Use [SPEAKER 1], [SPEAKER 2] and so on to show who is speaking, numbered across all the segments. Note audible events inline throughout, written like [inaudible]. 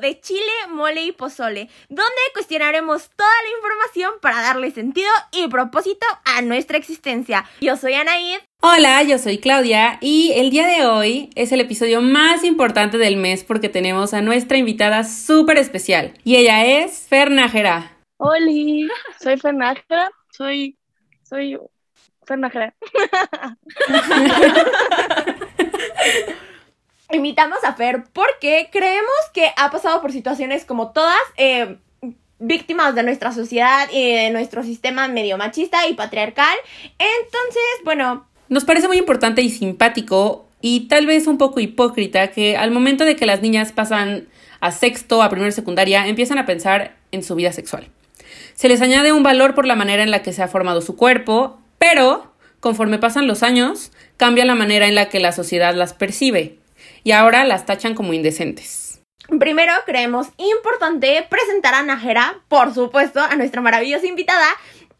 [SPEAKER 1] de Chile, Mole y Pozole, donde cuestionaremos toda la información para darle sentido y propósito a nuestra existencia. Yo soy Anaid.
[SPEAKER 2] Hola, yo soy Claudia y el día de hoy es el episodio más importante del mes porque tenemos a nuestra invitada súper especial y ella es Fernájera.
[SPEAKER 3] Hola, soy Fernájera, soy, soy Fernájera. [laughs] [laughs]
[SPEAKER 1] invitamos a Fer porque creemos que ha pasado por situaciones como todas, eh, víctimas de nuestra sociedad y de nuestro sistema medio machista y patriarcal. Entonces, bueno...
[SPEAKER 2] Nos parece muy importante y simpático y tal vez un poco hipócrita que al momento de que las niñas pasan a sexto, a primera secundaria, empiezan a pensar en su vida sexual. Se les añade un valor por la manera en la que se ha formado su cuerpo, pero conforme pasan los años, cambia la manera en la que la sociedad las percibe y ahora las tachan como indecentes.
[SPEAKER 1] Primero creemos importante presentar a Najera, por supuesto, a nuestra maravillosa invitada,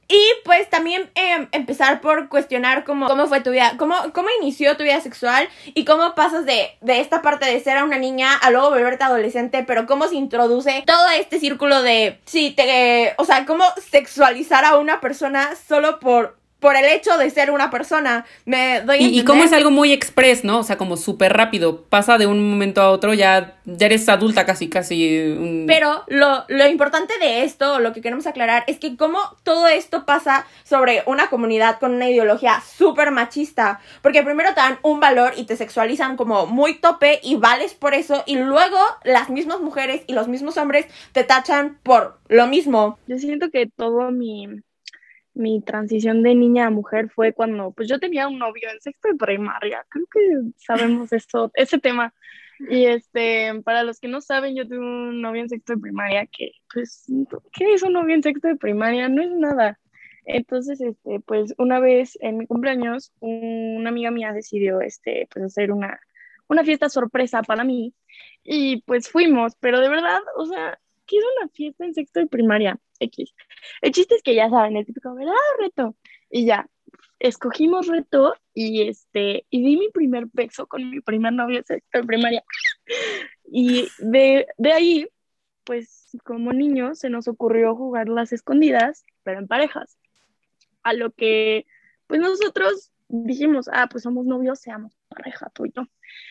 [SPEAKER 1] y pues también em, empezar por cuestionar cómo, cómo fue tu vida, cómo, cómo inició tu vida sexual y cómo pasas de, de esta parte de ser a una niña a luego volverte adolescente, pero cómo se introduce todo este círculo de, sí, te, o sea, cómo sexualizar a una persona solo por por el hecho de ser una persona. Me doy
[SPEAKER 2] y, y como es algo muy express, ¿no? O sea, como súper rápido. Pasa de un momento a otro, ya, ya eres adulta casi, casi.
[SPEAKER 1] Pero lo, lo importante de esto, lo que queremos aclarar, es que como todo esto pasa sobre una comunidad con una ideología súper machista. Porque primero te dan un valor y te sexualizan como muy tope y vales por eso. Y luego las mismas mujeres y los mismos hombres te tachan por lo mismo.
[SPEAKER 3] Yo siento que todo mi mi transición de niña a mujer fue cuando pues yo tenía un novio en sexto de primaria. Creo que sabemos [laughs] esto, ese tema. Y este, para los que no saben, yo tuve un novio en sexto de primaria que, pues, ¿qué es un novio en sexto de primaria? No es nada. Entonces, este, pues, una vez en mi cumpleaños, una amiga mía decidió, este, pues, hacer una, una fiesta sorpresa para mí. Y pues fuimos, pero de verdad, o sea, ¿qué es una fiesta en sexto de primaria? X. El chiste es que ya saben, el típico, ¿verdad? Reto. Y ya, escogimos reto y este, y di mi primer beso con mi primer novio en sexto de primaria. Y de, de ahí, pues como niños se nos ocurrió jugar las escondidas, pero en parejas. A lo que, pues nosotros dijimos, ah, pues somos novios, seamos pareja, tú y yo.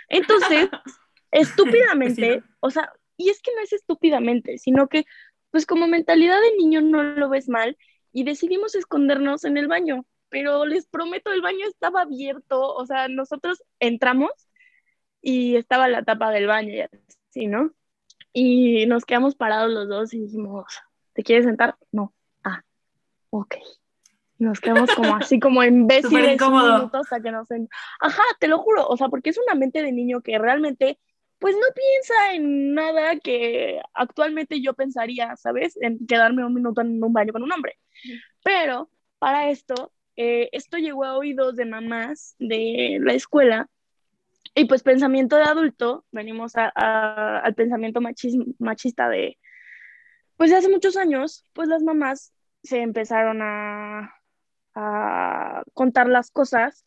[SPEAKER 3] Entonces, [laughs] estúpidamente, o sea, y es que no es estúpidamente, sino que pues como mentalidad de niño no lo ves mal y decidimos escondernos en el baño, pero les prometo, el baño estaba abierto, o sea, nosotros entramos y estaba la tapa del baño y así, ¿no? Y nos quedamos parados los dos y dijimos, ¿te quieres sentar? No. Ah, ok. Nos quedamos como así, como imbéciles un minuto hasta que nos... Ajá, te lo juro, o sea, porque es una mente de niño que realmente pues no piensa en nada que actualmente yo pensaría, ¿sabes? En quedarme un minuto en un baño con un hombre. Pero para esto, eh, esto llegó a oídos de mamás de la escuela y pues pensamiento de adulto, venimos al pensamiento machista de, pues de hace muchos años, pues las mamás se empezaron a, a contar las cosas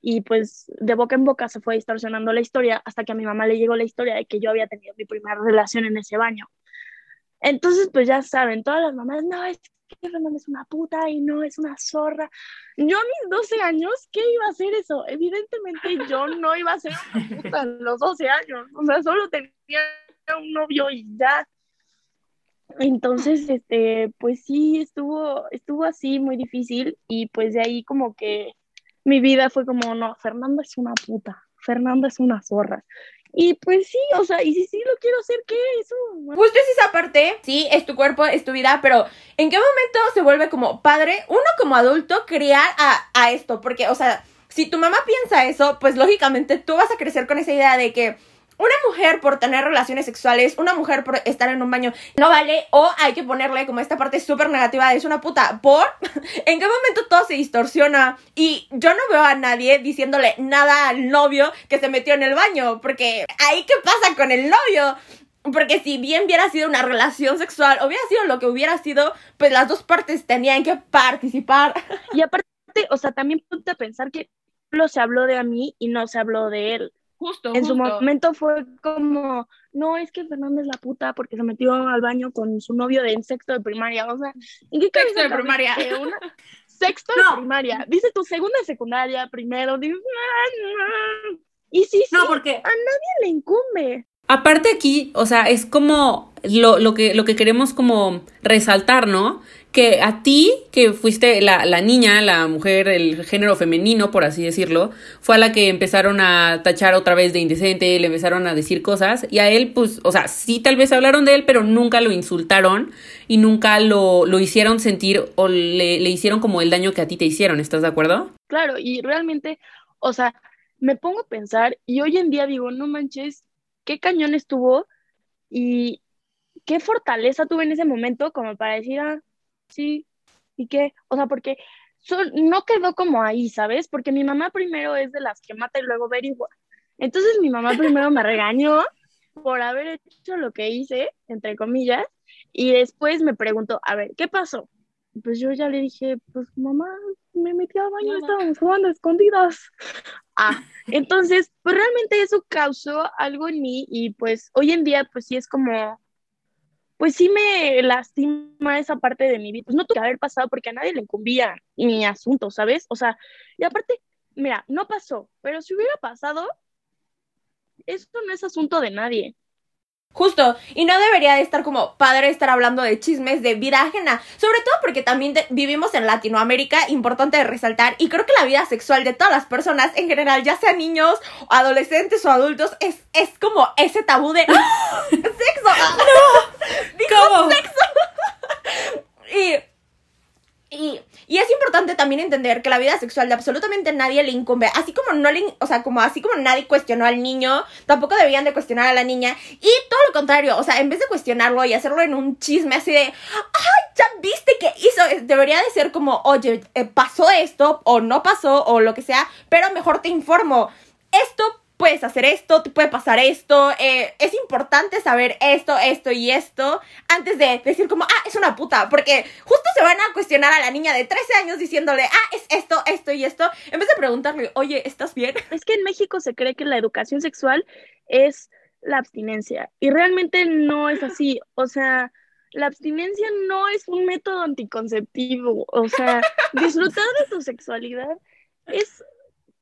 [SPEAKER 3] y pues de boca en boca se fue distorsionando la historia hasta que a mi mamá le llegó la historia de que yo había tenido mi primera relación en ese baño. Entonces, pues ya saben, todas las mamás, no, es que Fernanda es una puta y no es una zorra. Yo a mis 12 años, ¿qué iba a hacer eso? Evidentemente yo no iba a ser una puta a los 12 años, o sea, solo tenía un novio y ya. Entonces, este, pues sí, estuvo, estuvo así muy difícil y pues de ahí como que mi vida fue como, no, Fernanda es una puta, Fernanda es una zorra. Y pues sí, o sea, y si sí lo quiero hacer, ¿qué? Eso.
[SPEAKER 1] Justo es esa parte, sí, es tu cuerpo, es tu vida, pero ¿en qué momento se vuelve como padre, uno como adulto, criar a, a esto? Porque, o sea, si tu mamá piensa eso, pues lógicamente tú vas a crecer con esa idea de que una mujer por tener relaciones sexuales, una mujer por estar en un baño, no vale, o hay que ponerle como esta parte súper negativa es una puta, por [laughs] en qué momento todo se distorsiona y yo no veo a nadie diciéndole nada al novio que se metió en el baño, porque ahí qué pasa con el novio. Porque si bien hubiera sido una relación sexual, hubiera sido lo que hubiera sido, pues las dos partes tenían que participar. [laughs]
[SPEAKER 3] Y aparte, o sea, también ponte a pensar que solo se habló de a mí y no se habló de él.
[SPEAKER 1] Justo.
[SPEAKER 3] En su momento fue como, no, es que Fernanda es la puta porque se metió al baño con su novio de en sexto de primaria. O sea, ¿en qué
[SPEAKER 1] Sexto de primaria.
[SPEAKER 3] una- [laughs] Sexto
[SPEAKER 2] No.
[SPEAKER 3] de primaria. Dice tu segunda de secundaria, primero. Dices, "Ah, no". Y sí, sí,
[SPEAKER 2] No, porque
[SPEAKER 3] le incumbe.
[SPEAKER 2] Aparte aquí, o sea, es como lo, lo, que, lo que queremos como resaltar, ¿no? Que a ti, que fuiste la, la niña, la mujer, el género femenino, por así decirlo, fue a la que empezaron a tachar otra vez de indecente, le empezaron a decir cosas, y a él, pues, o sea, sí tal vez hablaron de él, pero nunca lo insultaron y nunca lo, lo hicieron sentir o le, le hicieron como el daño que a ti te hicieron, ¿estás de acuerdo?
[SPEAKER 3] Claro, y realmente, o sea, me pongo a pensar y hoy en día digo, no manches, qué cañón estuvo y qué fortaleza tuve en ese momento como para decir, ah, sí, ¿y qué? O sea, porque son- no quedó como ahí, ¿sabes? Porque mi mamá primero es de las que mata y luego averigua. Entonces mi mamá primero me regañó por haber hecho lo que hice, entre comillas, y después me preguntó, a ver, ¿qué pasó? Pues yo ya le dije, pues mamá, me metí al baño,
[SPEAKER 1] Mamá.
[SPEAKER 3] estábamos jugando a escondidas. Ah, entonces, pues realmente eso causó algo en mí y pues hoy en día pues sí es como, pues sí me lastima esa parte de mi vida. Pues no tuvo que haber pasado porque a nadie le incumbía mi asunto, ¿sabes? O sea, y aparte, mira, no pasó, pero si hubiera pasado, esto no es asunto de nadie.
[SPEAKER 1] Justo, y no debería de estar como padre estar hablando de chismes de vida ajena, sobre todo porque también vivimos en Latinoamérica, importante de resaltar, y creo que la vida sexual de todas las personas en general, ya sean niños, adolescentes o adultos, es, es como ese tabú de ¡Ah! sexo. [laughs] [laughs]
[SPEAKER 2] ¿Cómo?
[SPEAKER 1] Y, y, y es importante también entender que la vida sexual de absolutamente nadie le incumbe. Así como no le, o sea, como así como nadie cuestionó al niño, tampoco deberían de cuestionar a la niña. Y todo lo contrario, o sea, en vez de cuestionarlo y hacerlo en un chisme así de, ay, ya viste que hizo, Es- debería de ser como, oye, eh, pasó esto, o no pasó, o lo que sea, pero mejor te informo. Esto puedes hacer esto, te puede pasar esto, eh, es importante saber esto, esto y esto, antes de decir como, ah, es una puta, porque justo se van a cuestionar a la niña de 13 años diciéndole, ah, es esto, esto y esto, en vez de preguntarle, oye, ¿estás bien? [laughs]
[SPEAKER 3] Es que en México se cree que la educación sexual es la abstinencia y realmente no es así. O sea, la abstinencia no es un método anticonceptivo. O sea, [laughs] disfrutar de tu sexualidad es,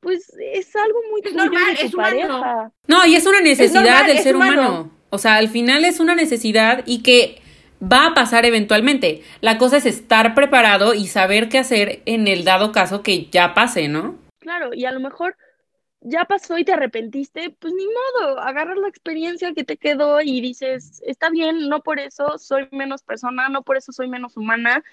[SPEAKER 3] pues, es algo muy
[SPEAKER 1] Es
[SPEAKER 3] tuyo y
[SPEAKER 1] normal,
[SPEAKER 3] de tu
[SPEAKER 1] es humano.
[SPEAKER 3] pareja.
[SPEAKER 2] No, y es una necesidad
[SPEAKER 1] normal,
[SPEAKER 2] del ser humano.
[SPEAKER 1] humano.
[SPEAKER 2] O sea, al final es una necesidad y que va a pasar eventualmente. La cosa es estar preparado y saber qué hacer en el dado caso que ya pase, ¿no?
[SPEAKER 3] Claro, y a lo mejor ya pasó y te arrepentiste, pues ni modo, agarras la experiencia que te quedó y dices, está bien, no por eso soy menos persona, no por eso soy menos humana,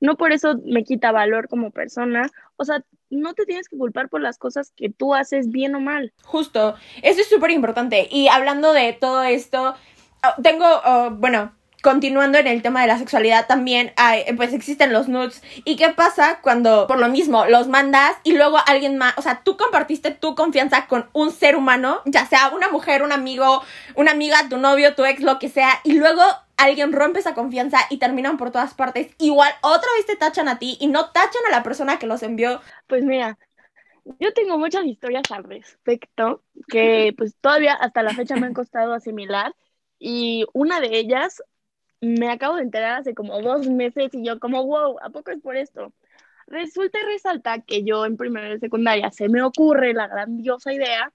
[SPEAKER 3] no por eso me quita valor como persona. O sea, no te tienes que culpar por las cosas que tú haces bien o mal.
[SPEAKER 1] Justo, eso es súper importante. Y hablando de todo esto, ah, tengo, ah, bueno, continuando en el tema de la sexualidad también, hay, pues existen los nudes. ¿Y qué pasa cuando, por lo mismo, los mandas y luego alguien más, o sea, tú compartiste tu confianza con un ser humano, ya sea una mujer, un amigo, una amiga, tu novio, tu ex, lo que sea, y luego alguien rompe esa confianza y terminan por todas partes. Igual otra vez te tachan a ti y no tachan a la persona que los envió.
[SPEAKER 3] Pues mira, yo tengo muchas historias al respecto que [laughs] pues todavía hasta la fecha me han costado asimilar y una de ellas me acabo de enterar hace como dos meses y yo como, wow, ¿a poco es por esto? Resulta y resalta que yo en primero de secundaria se me ocurre la grandiosa idea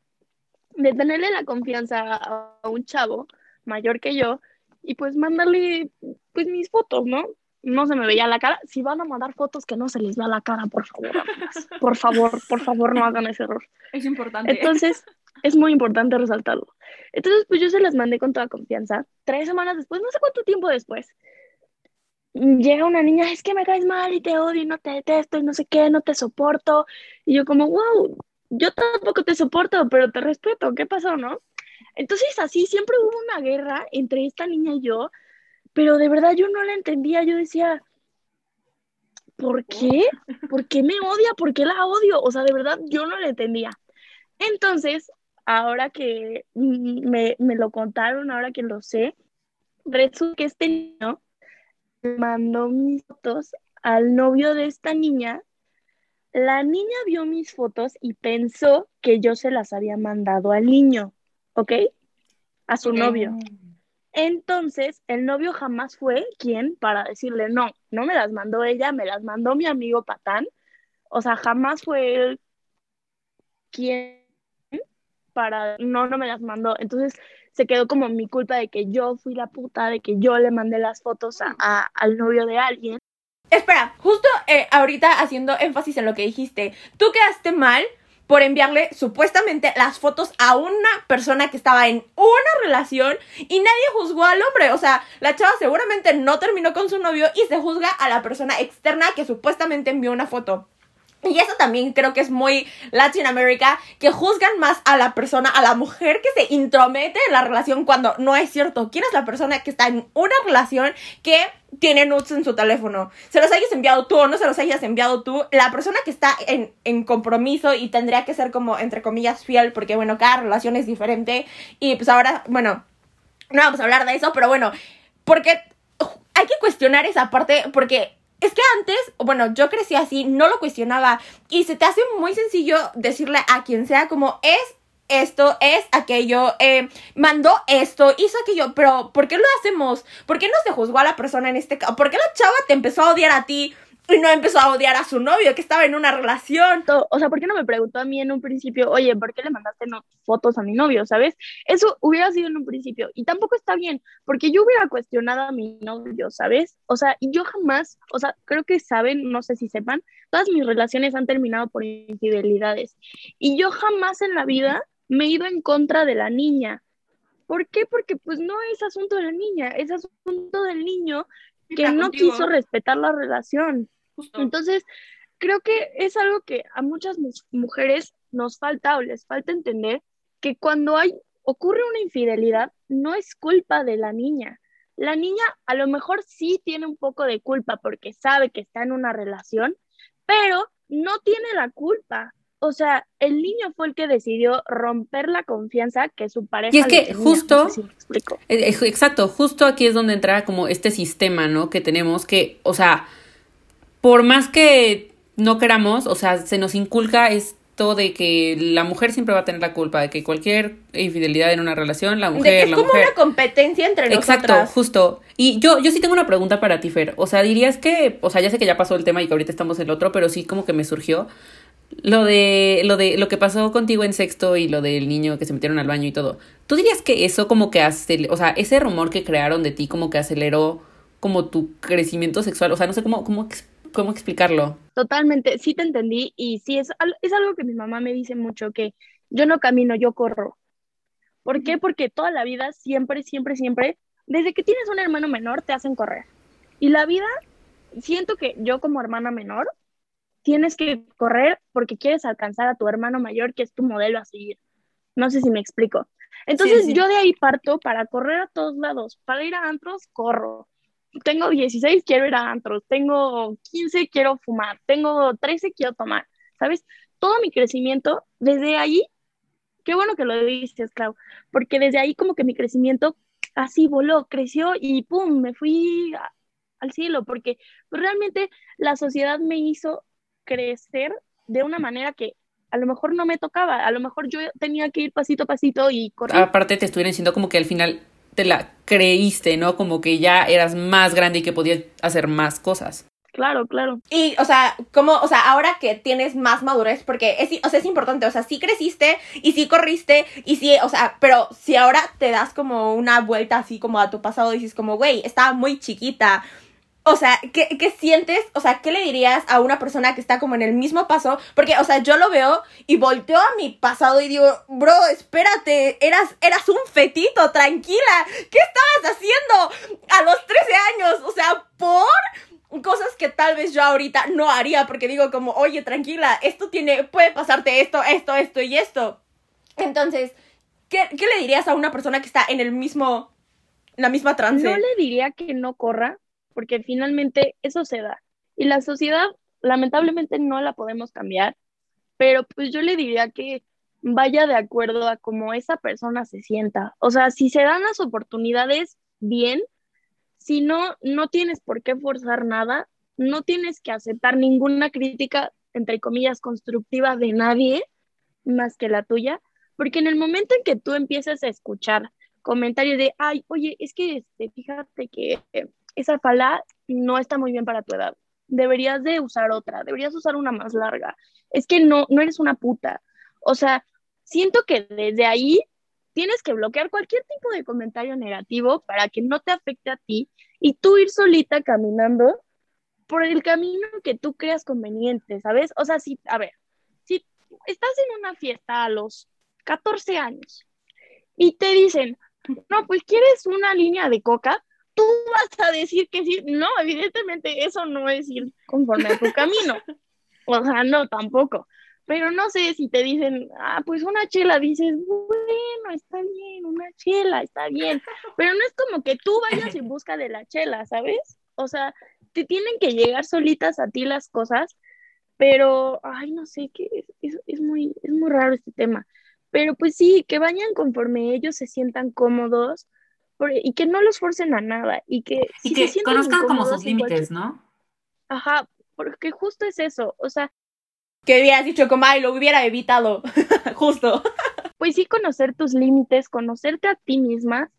[SPEAKER 3] de tenerle la confianza a un chavo mayor que yo y pues mandarle pues mis fotos, ¿no? No se me veía la cara. Si van a mandar fotos que no se les vea la cara, por favor, amigas. Por favor, por favor, no hagan ese error.
[SPEAKER 1] Es importante.
[SPEAKER 3] Entonces, es muy importante resaltarlo. Entonces, pues yo se las mandé con toda confianza. Tres semanas después, no sé cuánto tiempo después, llega una niña, es que me caes mal y te odio y no te detesto y no sé qué, no te soporto. Y yo como, wow, yo tampoco te soporto, pero te respeto. ¿Qué pasó, no? Entonces, así siempre hubo una guerra entre esta niña y yo, pero de verdad yo no la entendía. Yo decía, ¿por qué? ¿Por qué me odia? ¿Por qué la odio? O sea, de verdad yo no la entendía. Entonces, ahora que me, me lo contaron, ahora que lo sé, resulta que este niño mandó mis fotos al novio de esta niña. La niña vio mis fotos y pensó que yo se las había mandado al niño, ¿ok? a su novio. Entonces, el novio jamás fue quien para decirle, no, no me las mandó ella, me las mandó mi amigo Patán. O sea, jamás fue él quien para, no, no me las mandó. Entonces, se quedó como mi culpa de que yo fui la puta, de que yo le mandé las fotos a, al novio de alguien.
[SPEAKER 1] Espera, justo eh, ahorita haciendo énfasis en lo que dijiste, tú quedaste mal por enviarle supuestamente las fotos a una persona que estaba en una relación y nadie juzgó al hombre. O sea, la chava seguramente no terminó con su novio y se juzga a la persona externa que supuestamente envió una foto. Y eso también creo que es muy Latinoamérica, que juzgan más a la persona, a la mujer que se intromete en la relación cuando no es cierto. ¿Quién es la persona que está en una relación que tiene nudes en su teléfono? Se los hayas enviado tú o no se los hayas enviado tú, la persona que está en, en compromiso y tendría que ser como, entre comillas, fiel, porque bueno, cada relación es diferente. Y pues ahora, bueno, no vamos a hablar de eso, pero bueno, porque hay que cuestionar esa parte, porque es que antes, bueno, yo crecí así, no lo cuestionaba y se te hace muy sencillo decirle a quien sea como es esto, es aquello, eh, mandó esto, hizo aquello, pero ¿por qué lo hacemos? ¿Por qué no se juzgó a la persona en este caso? ¿Por qué la chava te empezó a odiar a ti? Y no empezó a odiar a su novio, que estaba en una relación.
[SPEAKER 3] O sea, ¿por qué no me preguntó a mí en un principio, oye, ¿por qué le mandaste no fotos a mi novio? ¿Sabes? Eso hubiera sido en un principio. Y tampoco está bien, porque yo hubiera cuestionado a mi novio, ¿sabes? O sea, y yo jamás, o sea, creo que saben, no sé si sepan, todas mis relaciones han terminado por infidelidades. Y yo jamás en la vida me he ido en contra de la niña. ¿Por qué? Porque pues no es asunto de la niña, es asunto del niño que no quiso respetar la relación. Entonces, creo que es algo que a muchas mujeres nos falta o les falta entender que cuando hay ocurre una infidelidad no es culpa de la niña. La niña a lo mejor sí tiene un poco de culpa porque sabe que está en una relación, pero no tiene la culpa. O sea, el niño fue el que decidió romper la confianza que su pareja.
[SPEAKER 2] Y es que justo, eh, exacto, justo aquí es donde entra como este sistema, ¿no? Que tenemos que, o sea, por más que no queramos, o sea, se nos inculca esto de que la mujer siempre va a tener la culpa, de que cualquier infidelidad en una relación, la mujer,
[SPEAKER 1] es como una competencia entre nosotras.
[SPEAKER 2] Exacto, justo. Y yo, yo sí tengo una pregunta para ti, Fer. O sea, dirías que, o sea, ya sé que ya pasó el tema y que ahorita estamos en el otro, pero sí como que me surgió lo de lo de lo que pasó contigo en sexto y lo del niño que se metieron al baño y todo. ¿Tú dirías que eso como que hace, o sea, ese rumor que crearon de ti como que aceleró como tu crecimiento sexual, o sea, no sé cómo cómo ¿Cómo explicarlo?
[SPEAKER 3] Totalmente, sí te entendí y sí, es, es algo que mi mamá me dice mucho, que yo no camino, yo corro. ¿Por qué? Porque toda la vida, siempre, siempre, siempre, desde que tienes un hermano menor, te hacen correr. Y la vida, siento que yo como hermana menor, tienes que correr porque quieres alcanzar a tu hermano mayor, que es tu modelo a seguir. No sé si me explico. Entonces yo de ahí parto para correr a todos lados. Para ir a antros, corro tengo 16, quiero ir a antros, tengo 15, quiero fumar, tengo 13, quiero tomar, ¿sabes? Todo mi crecimiento, desde ahí, qué bueno que lo dices, Clau, porque desde ahí como que mi crecimiento así voló, creció y pum, me fui al cielo, porque realmente la sociedad me hizo crecer de una manera que a lo mejor no me tocaba, a lo mejor yo tenía que ir pasito a pasito y correr.
[SPEAKER 2] Aparte te estuvieron diciendo como que al final te la creíste, ¿no? Como que ya eras más grande y que podías hacer más cosas.
[SPEAKER 3] Claro, claro.
[SPEAKER 1] Y, o sea, como, o sea, ahora que tienes más madurez, porque es, o sea, es importante, o sea, sí creciste y sí corriste y sí, o sea, pero si ahora te das como una vuelta así como a tu pasado, dices como, güey, estaba muy chiquita, o sea, ¿qué, ¿qué, sientes? O sea, ¿qué le dirías a una persona que está como en el mismo paso? Porque, o sea, yo lo veo y volteo a mi pasado y digo, bro, espérate, eras, eras un fetito, tranquila. ¿Qué estabas haciendo a los 13 años? O sea, por cosas que tal vez yo ahorita no haría porque digo como, oye, tranquila, esto tiene, puede pasarte esto, esto, esto y esto. Entonces, ¿qué, qué le dirías a una persona que está en el mismo, la misma trance?
[SPEAKER 3] No le diría que no corra, porque finalmente eso se da. Y la sociedad, lamentablemente, no la podemos cambiar, pero pues yo le diría que vaya de acuerdo a cómo esa persona se sienta. O sea, si se dan las oportunidades, bien. Si no, no tienes por qué forzar nada, no tienes que aceptar ninguna crítica, entre comillas, constructiva de nadie más que la tuya, porque en el momento en que tú empieces a escuchar comentario de, ay, oye, es que este, fíjate que esa falda no está muy bien para tu edad. Deberías de usar otra, deberías usar una más larga. Es que no, no eres una puta. O sea, siento que desde ahí tienes que bloquear cualquier tipo de comentario negativo para que no te afecte a ti y tú ir solita caminando por el camino que tú creas conveniente, ¿sabes? O sea, si, a ver, si estás en una fiesta a los 14 años y te dicen, no, pues quieres una línea de coca, tú vas a decir que sí. No, evidentemente eso no es ir conforme a tu [laughs] camino. O sea, no, tampoco. Pero no sé si te dicen, ah, pues una chela, dices, bueno, está bien, una chela, está bien. Pero no es como que tú vayas en busca de la chela, ¿sabes? O sea, te tienen que llegar solitas a ti las cosas, pero, ay, no sé, que es, es, muy, es muy raro este tema. Pero pues sí, que vayan conforme ellos se sientan cómodos y que no los forcen a nada y que,
[SPEAKER 2] y que conozcan como sus límites, ¿no?
[SPEAKER 3] Ajá, porque justo es eso, o sea...
[SPEAKER 1] Que hubieras dicho como, ay, lo hubiera evitado, [laughs] justo.
[SPEAKER 3] Pues sí, conocer tus límites, conocerte a ti misma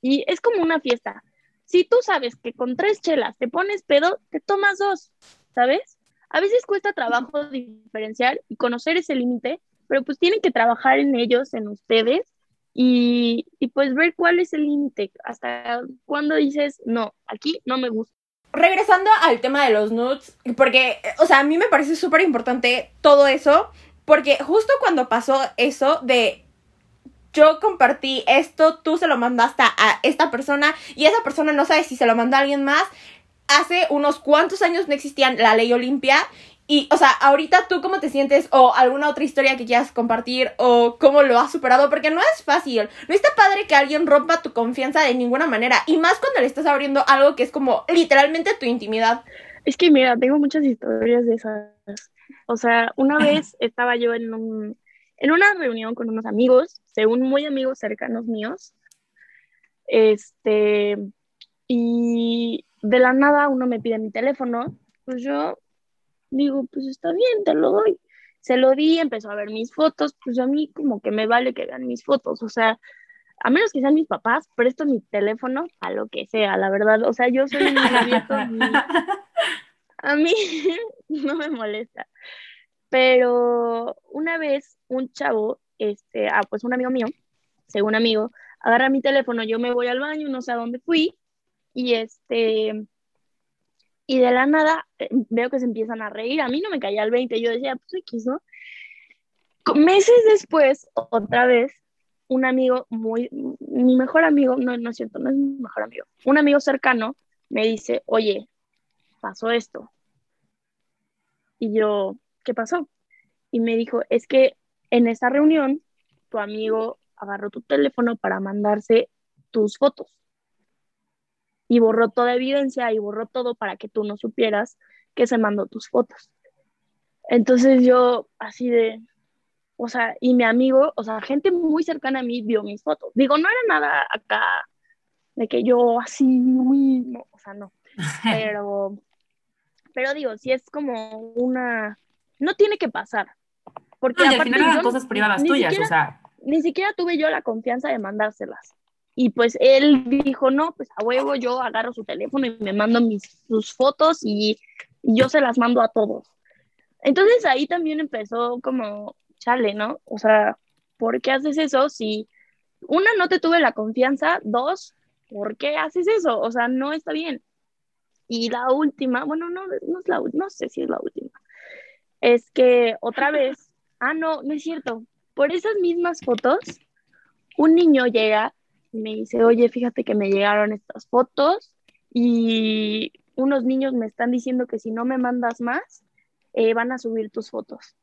[SPEAKER 3] y es como una fiesta. Si tú sabes que con tres chelas te pones pedo, te tomas dos, ¿sabes? A veces cuesta trabajo diferenciar y conocer ese límite, pero pues tienen que trabajar en ellos, en ustedes, y, pues ver cuál es el límite, hasta cuando dices, no, aquí no me gusta.
[SPEAKER 1] Regresando al tema de los nudes, porque, o sea, a mí me parece súper importante todo eso, porque justo cuando pasó eso de yo compartí esto, tú se lo mandaste a esta persona y esa persona no sabe si se lo mandó a alguien más. Hace unos cuantos años no existía la ley Olimpia y, o sea, ahorita tú cómo te sientes o alguna otra historia que quieras compartir o cómo lo has superado, porque no es fácil. No está padre que alguien rompa tu confianza de ninguna manera. Y más cuando le estás abriendo algo que es como literalmente tu intimidad.
[SPEAKER 3] Es que mira, tengo muchas historias de esas. O sea, una vez estaba yo en, un, en una reunión con unos amigos, según muy amigos cercanos míos. Este, y de la nada uno me pide mi teléfono. Pues yo digo, pues está bien, te lo doy. Se lo di, empezó a ver mis fotos, pues a mí como que me vale que vean mis fotos, o sea, a menos que sean mis papás, presto mi teléfono a lo que sea, la verdad, o sea, yo soy muy abierto, [laughs] a mí [laughs] no me molesta. Pero una vez un chavo, este, ah, pues un amigo mío, según amigo, agarra mi teléfono, yo me voy al baño, no sé a dónde fui, y este, y de la nada eh, veo que se empiezan a reír. A mí no me caía el 20, yo decía, pues X, ¿no? Meses después, otra vez, un amigo muy, mi mejor amigo, no, no es cierto, no es mi mejor amigo, un amigo cercano me dice, oye, pasó esto. Y yo, ¿qué pasó? Y me dijo, es que en esa reunión tu amigo agarró tu teléfono para mandarse tus fotos y borró toda evidencia y borró todo para que tú no supieras que se mandó tus fotos. Entonces yo así de, o sea, y mi amigo, o sea, gente muy cercana a mí vio mis fotos. Digo, no era nada acá de que yo así, muy, no, o sea, no. [laughs] Pero, pero digo, si es como una, no tiene que pasar.
[SPEAKER 2] Porque al final eran cosas privadas tuyas, o sea.
[SPEAKER 3] Ni siquiera tuve yo la confianza de mandárselas. Y pues él dijo, no, pues a huevo yo agarro su teléfono y me mando mis, sus fotos y yo se las mando a todos. Entonces ahí también empezó como, chale, ¿no? O sea, ¿por qué haces eso si, una, no te tuve la confianza, dos, ¿por qué haces eso? O sea, no está bien. Y la última, bueno, no, no, es la, no sé si es la última, es que otra vez, ah, no, no es cierto, por esas mismas fotos, un niño llega me dice, oye, fíjate que me llegaron estas fotos y unos niños me están diciendo que si no me mandas más, eh, van a subir tus fotos.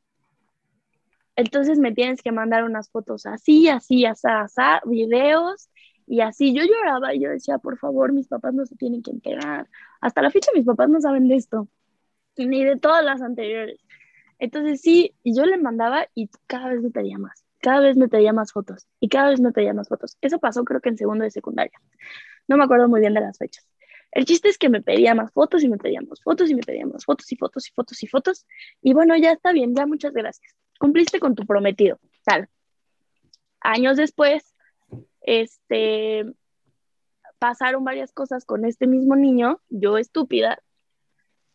[SPEAKER 3] Entonces me tienes que mandar unas fotos así, así, así, así, videos y así. Yo lloraba y yo decía, por favor, mis papás no se tienen que enterar. Hasta la fecha mis papás no saben de esto, ni de todas las anteriores. Entonces sí, yo le mandaba y cada vez me pedía más cada vez me pedía más fotos y cada vez me pedía más fotos. Eso pasó creo que en segundo de secundaria. No me acuerdo muy bien de las fechas. El chiste es que me pedía más fotos y me pedía más fotos y me pedía más fotos y fotos y fotos y fotos. Y bueno, ya está bien, ya muchas gracias. Cumpliste con tu prometido. Tal. Años después, este, pasaron varias cosas con este mismo niño, yo estúpida,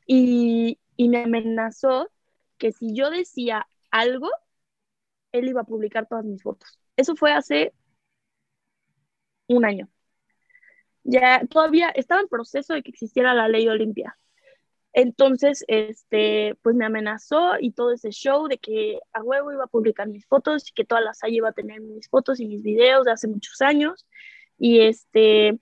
[SPEAKER 3] y, y me amenazó que si yo decía algo, él iba a publicar todas mis fotos. Eso fue hace un año. Ya todavía estaba en proceso de que existiera la ley Olimpia. Entonces, este, pues me amenazó y todo ese show de que a huevo iba a publicar mis fotos y que toda la salle iba a tener mis fotos y mis videos de hace muchos años. Y este,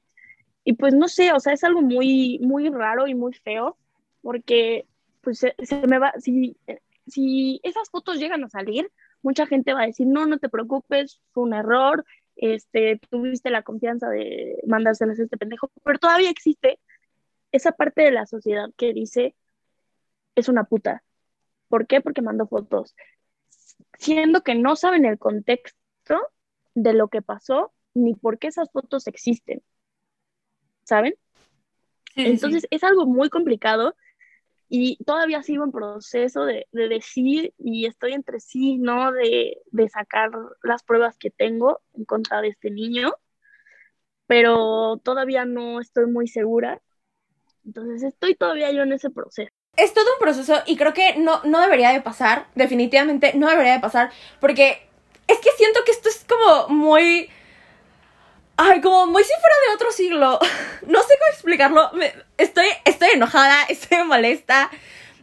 [SPEAKER 3] y pues no sé, o sea, es algo muy, muy raro y muy feo, porque pues se, me va, si, si esas fotos llegan a salir, mucha gente va a decir, no, no te preocupes, fue un error, este, tuviste la confianza de mandárselas a este pendejo, pero todavía existe esa parte de la sociedad que dice es una puta. ¿Por qué? Porque mandó fotos. Siendo que no saben el contexto de lo que pasó ni por qué esas fotos existen. ¿Saben? Entonces es algo muy complicado y todavía sigo en proceso de, decir y estoy entre sí, ¿no? De, de, sacar las pruebas que tengo en contra de este niño, pero todavía no estoy muy segura entonces estoy todavía yo en ese proceso.
[SPEAKER 1] Es todo un proceso y creo que no, no debería de pasar, definitivamente no debería de pasar, porque es que siento que esto es como muy... Ay, como muy si fuera de otro siglo. [laughs] No sé cómo explicarlo. estoy, estoy enojada, [laughs] estoy molesta.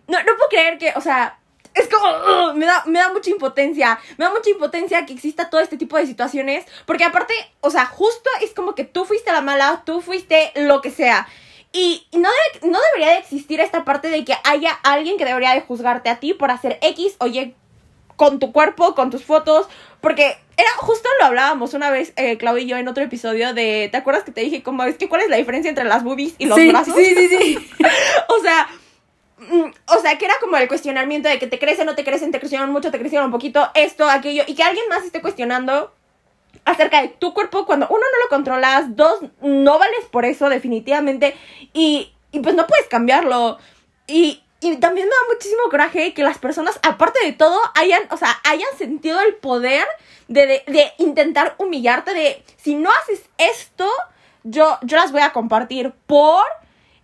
[SPEAKER 1] No, no puedo creer que, o sea, es como, me, da, me da mucha impotencia, me da mucha impotencia que exista todo este tipo de situaciones, porque aparte, o sea, justo es como que tú fuiste la mala, tú fuiste lo que sea. Y no, no debería de existir esta parte de que haya alguien que debería de juzgarte a ti por hacer X o Y con tu cuerpo, con tus fotos, porque era justo lo hablábamos una vez, eh, Claudia y yo, en otro episodio de, ¿te acuerdas que te dije como es que cuál es la diferencia entre las boobies y los brazos?
[SPEAKER 2] Sí, sí, sí. [laughs]
[SPEAKER 1] o sea, mm, o sea, que era como el cuestionamiento de que te crecen, no te crecen, te crecieron mucho, te crecieron un poquito, esto, aquello, y que alguien más esté cuestionando acerca de tu cuerpo cuando uno no lo controlas, dos, no vales por eso definitivamente y, y pues no puedes cambiarlo. Y, y también me da muchísimo coraje que las personas, aparte de todo, hayan, o sea, hayan sentido el poder de, de, de intentar humillarte, de si no haces esto, yo, yo las voy a compartir por...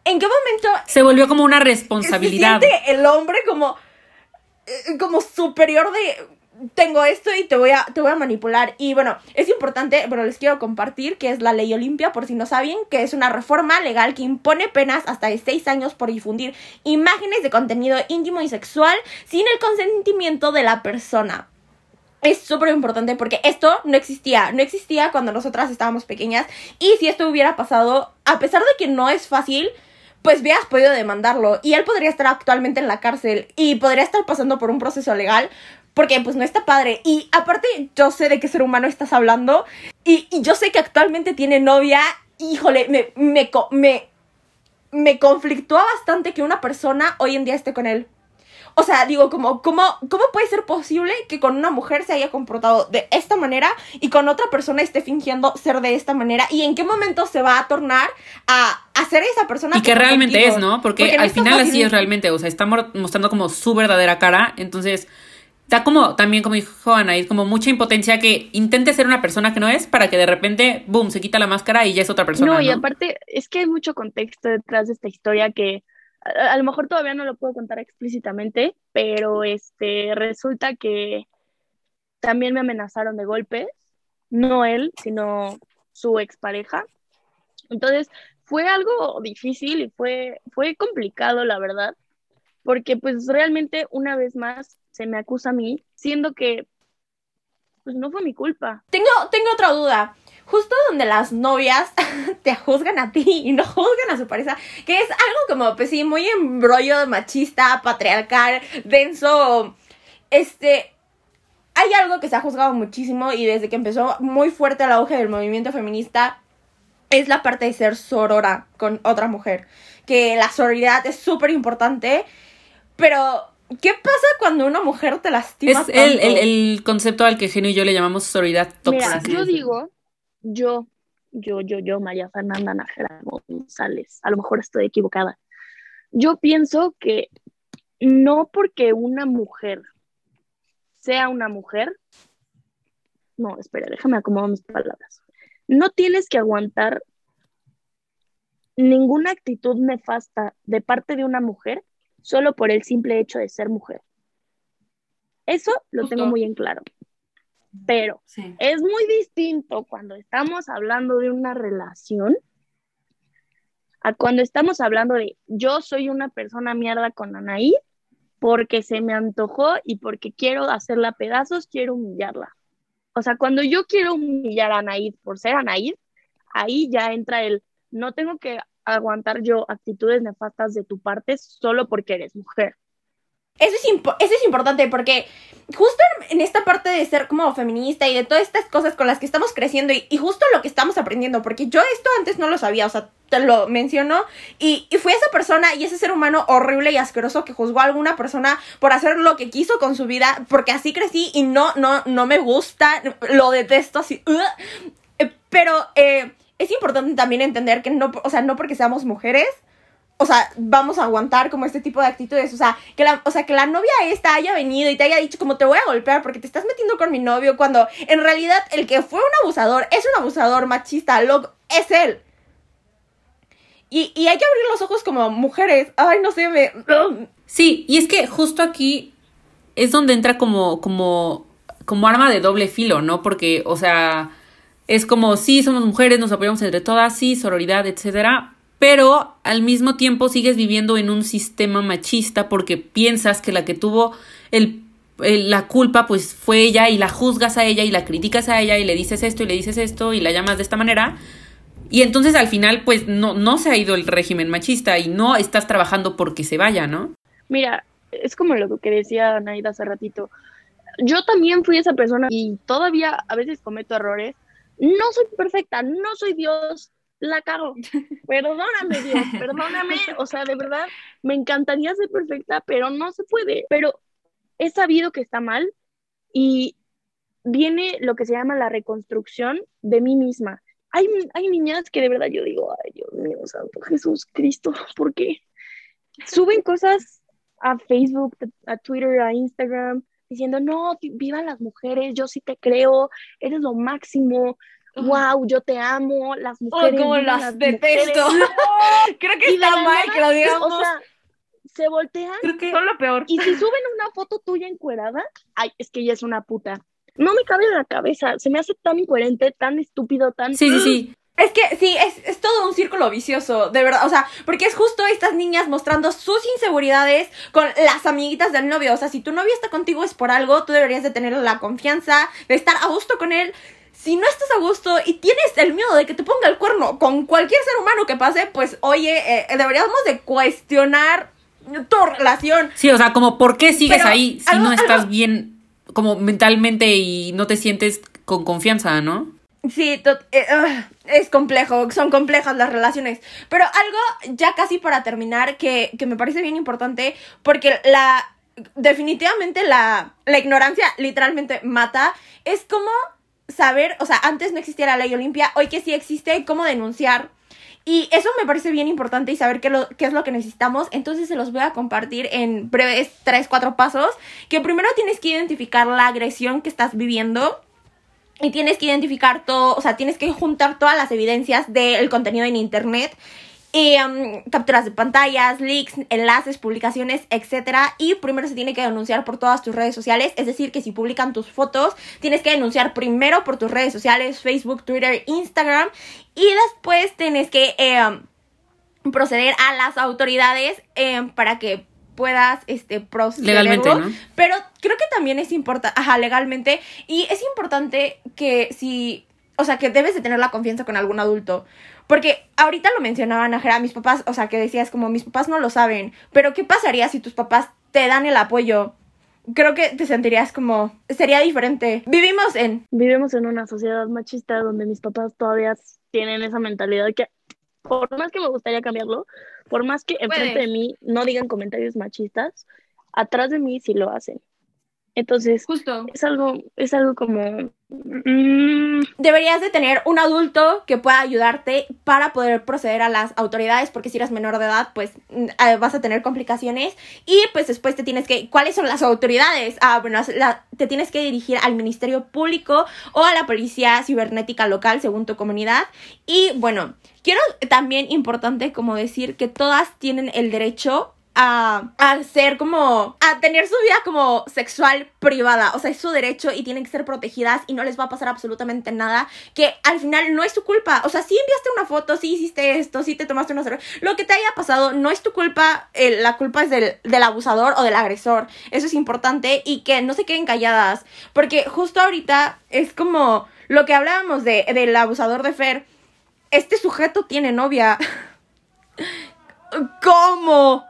[SPEAKER 1] ¿En qué momento...
[SPEAKER 2] Se volvió como una responsabilidad.
[SPEAKER 1] Se siente el hombre como eh, como superior de tengo esto y te voy a, te voy a manipular. Y bueno, es importante, bueno, les quiero compartir que es la ley Olimpia, por si no saben, que es una reforma legal que impone penas hasta de 6 años por difundir imágenes de contenido íntimo y sexual sin el consentimiento de la persona. Es súper importante porque esto no existía, no existía cuando nosotras estábamos pequeñas y si esto hubiera pasado, a pesar de que no es fácil, pues hubieras podido demandarlo y él podría estar actualmente en la cárcel y podría estar pasando por un proceso legal, porque pues no está padre. Y aparte, yo sé de qué ser humano estás hablando. Y, yo sé que actualmente tiene novia. Híjole, me, me, me, me conflictúa bastante que una persona hoy en día esté con él. O sea, digo, como, ¿cómo, ¿cómo puede ser posible que con una mujer se haya comportado de esta manera y con otra persona esté fingiendo ser de esta manera? ¿Y en qué momento se va a tornar a, ser esa persona?
[SPEAKER 2] Y que realmente es, ¿no? Porque, al final así es realmente, o sea, está mostrando como su verdadera cara, entonces da como, también como dijo Anaís, como mucha impotencia que intente ser una persona que no es para que de repente, boom, se quita la máscara y ya es otra persona.
[SPEAKER 3] No, y aparte es que hay mucho contexto detrás de esta historia que a, lo mejor todavía no lo puedo contar explícitamente, pero este resulta que también me amenazaron de golpes, no él, sino su expareja. Entonces, fue algo difícil y fue, fue complicado, la verdad, porque pues realmente una vez más se me acusa a mí, siendo que pues no fue mi culpa.
[SPEAKER 1] Tengo, tengo otra duda. Justo donde las novias [laughs] te juzgan a ti y no juzgan a su pareja, que es algo como, pues sí, muy embrollo machista, patriarcal, denso. Este, hay algo que se ha juzgado muchísimo y desde que empezó muy fuerte el auge del movimiento feminista, es la parte de ser sorora con otra mujer. Que la sororidad es súper importante, pero ¿Qué pasa cuando una mujer te lastima?
[SPEAKER 2] Es el, el, concepto al que Genio y yo le llamamos sororidad tóxica.
[SPEAKER 3] Mira, yo digo, yo, yo, yo, yo, Maya Fernanda Nájera González, a lo mejor estoy equivocada. Yo pienso que no porque una mujer sea una mujer, no, espera, déjame acomodar mis palabras. no tienes que aguantar ninguna actitud nefasta de parte de una mujer solo por el simple hecho de ser mujer. Eso lo tengo muy en claro. Pero es muy distinto cuando estamos hablando de una relación a cuando estamos hablando de yo soy una persona mierda con Anaí porque se me antojó y porque quiero hacerla pedazos, quiero humillarla. O sea, cuando yo quiero humillar a Anaid por ser Anaid, ahí ya entra el no tengo que aguantar yo actitudes nefastas de tu parte solo porque eres mujer.
[SPEAKER 1] Eso es, eso es importante porque justo en, esta parte de ser como feminista y de todas estas cosas con las que estamos creciendo y, justo lo que estamos aprendiendo, porque yo esto antes no lo sabía, o sea, te lo menciono, y, y esa persona y ese ser humano horrible y asqueroso que juzgó a alguna persona por hacer lo que quiso con su vida, porque así crecí y no, no, no me gusta, lo detesto así, eh, pero eh, es importante también entender que no, o sea, no porque seamos mujeres, o sea, vamos a aguantar como este tipo de actitudes. O sea, que la, o sea, que la novia esta haya venido y te haya dicho como te voy a golpear porque te estás metiendo con mi novio, cuando en realidad el que fue un abusador es un abusador machista, lo, es él. Y, y hay que abrir los ojos como mujeres. Ay, no sé, me...
[SPEAKER 2] Sí, y es que justo aquí es donde entra como, como, como arma de doble filo, ¿no? Porque, o sea, es como, sí, somos mujeres, nos apoyamos entre todas, sí, sororidad, etcétera, pero al mismo tiempo sigues viviendo en un sistema machista porque piensas que la que tuvo el, la culpa pues fue ella y la juzgas a ella y la criticas a ella y le dices esto y le dices esto y la llamas de esta manera. Y entonces al final pues no, no se ha ido el régimen machista y no estás trabajando porque se vaya, ¿no?
[SPEAKER 3] Mira, es como lo que decía Naida hace ratito. Yo también fui esa persona y todavía a veces cometo errores. No soy perfecta, no soy Dios, la cago. [laughs] Perdóname, Dios, perdóname. O sea, de verdad, me encantaría ser perfecta, pero no se puede. Pero he sabido que está mal y viene lo que se llama la reconstrucción de mí misma. Hay, hay niñas que de verdad yo digo, ay, Dios mío, Santo Jesús Cristo, ¿por qué? Suben cosas a Facebook, a Twitter, a Instagram, diciendo, no, vivan las mujeres, yo sí te creo, eres lo máximo, wow, yo te amo, las oh, mujeres.
[SPEAKER 1] Oh, como las, detesto. [laughs] Creo que está mal que lo digamos. O sea,
[SPEAKER 3] se voltean.
[SPEAKER 1] Creo que son lo peor.
[SPEAKER 3] Y si suben una foto tuya encuerada, ay, es que ella es una puta. No me cabe en la cabeza, se me hace tan incoherente, tan estúpido, tan...
[SPEAKER 2] Sí, sí, sí.
[SPEAKER 1] Es que sí, es, es, todo un círculo vicioso, de verdad. O sea, porque es justo estas niñas mostrando sus inseguridades con las amiguitas del novio. O sea, si tu novio está contigo es por algo, tú deberías de tener la confianza, de estar a gusto con él si no estás a gusto y tienes el miedo de que te ponga el cuerno con cualquier ser humano que pase, pues oye, eh, deberíamos de cuestionar tu relación.
[SPEAKER 2] Sí, o sea, como por qué sigues ahí si no estás bien como mentalmente y no te sientes con confianza, ¿no?
[SPEAKER 1] Sí, eh, es complejo, son complejas las relaciones. Pero algo ya casi para terminar que, que me parece bien importante, porque la definitivamente la, la ignorancia literalmente mata, es como saber, o sea, antes no existía la ley Olimpia, hoy que sí existe, cómo denunciar. Y eso me parece bien importante y saber qué, lo, qué es lo que necesitamos. Entonces se los voy a compartir en breves 3, 4 pasos. Que primero tienes que identificar la agresión que estás viviendo. Y tienes que identificar todo, o sea, tienes que juntar todas las evidencias del contenido en internet y um, capturas de pantallas, leaks, enlaces, publicaciones, etc. Y primero se tiene que denunciar por todas tus redes sociales, es decir, que si publican tus fotos, tienes que denunciar primero por tus redes sociales, Facebook, Twitter, Instagram, y después tienes que em, proceder a las autoridades em, para que puedas este proceder
[SPEAKER 2] legalmente ¿no?
[SPEAKER 1] pero creo que también es importante ajá legalmente y es importante que si o sea que debes de tener la confianza con algún adulto porque ahorita lo mencionaban Najera, mis papás, o sea, que decías como mis papás no lo saben, pero ¿qué pasaría si tus papás te dan el apoyo? Creo que te sentirías como, sería diferente. Vivimos en...
[SPEAKER 3] Vivimos en una sociedad machista donde mis papás todavía tienen esa mentalidad que, por más que me gustaría cambiarlo, por más que enfrente de mí no digan comentarios machistas, atrás de mí sí lo hacen. Entonces,
[SPEAKER 1] Justo.
[SPEAKER 3] es algo, es algo como Mm,
[SPEAKER 1] Deberías de tener un adulto que pueda ayudarte para poder proceder a las autoridades, porque si eres menor de edad, pues mm, eh, vas a tener complicaciones y pues después te tienes que... ¿Cuáles son las autoridades? Ah, bueno, la- te tienes que dirigir al Ministerio Público o a la Policía Cibernética Local, según tu comunidad. Y bueno, quiero también importante como decir que todas tienen el derecho a, a ser como, a tener su vida como sexual privada, o sea, es su derecho y tienen que ser protegidas y no les va a pasar absolutamente nada, que al final no es tu culpa, o sea, si enviaste una foto, si hiciste esto, si te tomaste una cerveza, lo que te haya pasado no es tu culpa, eh, la culpa es del, del abusador o del agresor, eso es importante y que no se queden calladas, porque justo ahorita es como lo que hablábamos de, del abusador de Fer, este sujeto tiene novia. ¿Cómo?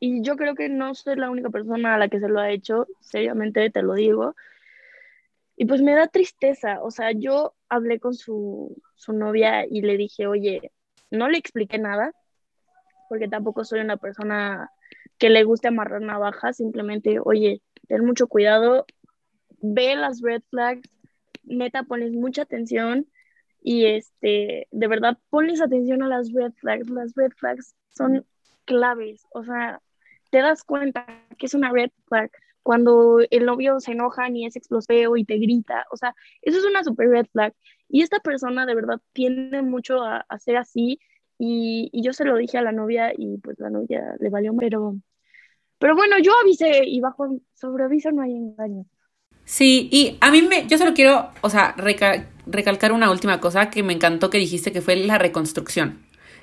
[SPEAKER 3] Y yo creo que no soy la única persona a la que se lo ha hecho, seriamente te lo digo. Y pues me da tristeza, o sea, yo hablé con su, su novia y le dije, oye, no le expliqué nada, porque tampoco soy una persona que le guste amarrar navajas, simplemente, oye, ten mucho cuidado, ve las red flags, neta, pones mucha atención y este, de verdad, ponles atención a las red flags, las red flags son claves, o sea, te das cuenta que es una red flag cuando el novio se enoja y es explosivo y te grita, o sea, eso es una super red flag. Y esta persona de verdad tiene mucho a, a ser así y, y, yo se lo dije a la novia y pues la novia le valió, pero, pero bueno, yo avisé y bajo sobreaviso no hay engaño.
[SPEAKER 2] Sí, y a mí me, yo solo quiero, o sea, recal, recalcar una última cosa que me encantó que dijiste que fue la reconstrucción.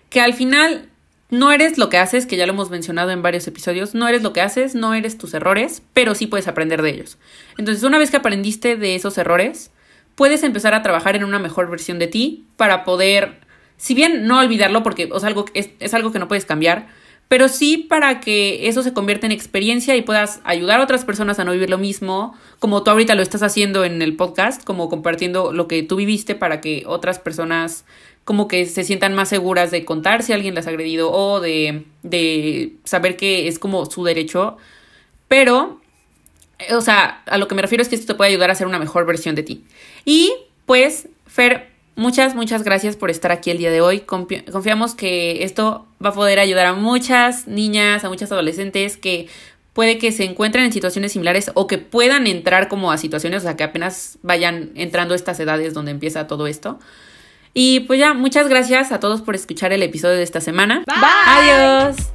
[SPEAKER 2] Que al final no eres lo que haces, que ya lo hemos mencionado en varios episodios, no eres lo que haces, no eres tus errores, pero sí puedes aprender de ellos. Entonces, una vez que aprendiste de esos errores, puedes empezar a trabajar en una mejor versión de ti para poder, si bien no olvidarlo, porque es algo que no puedes cambiar, pero sí para que eso se convierta en experiencia y puedas ayudar a otras personas a no vivir lo mismo, como tú ahorita lo estás haciendo en el podcast, como compartiendo lo que tú viviste para que otras personas como que se sientan más seguras de contar si alguien las ha agredido o de, de saber que es como su derecho. Pero, o sea, a lo que me refiero es que esto te puede ayudar a ser una mejor versión de ti. Y pues, Fer, muchas, muchas gracias por estar aquí el día de hoy. Confiamos que esto va a poder ayudar a muchas niñas, a muchas adolescentes que puede que se encuentren en situaciones similares o que puedan entrar como a situaciones, o sea, que apenas vayan entrando estas edades donde empieza todo esto. Y pues ya, muchas gracias a todos por escuchar el episodio de esta semana.
[SPEAKER 1] Bye.
[SPEAKER 2] Adiós.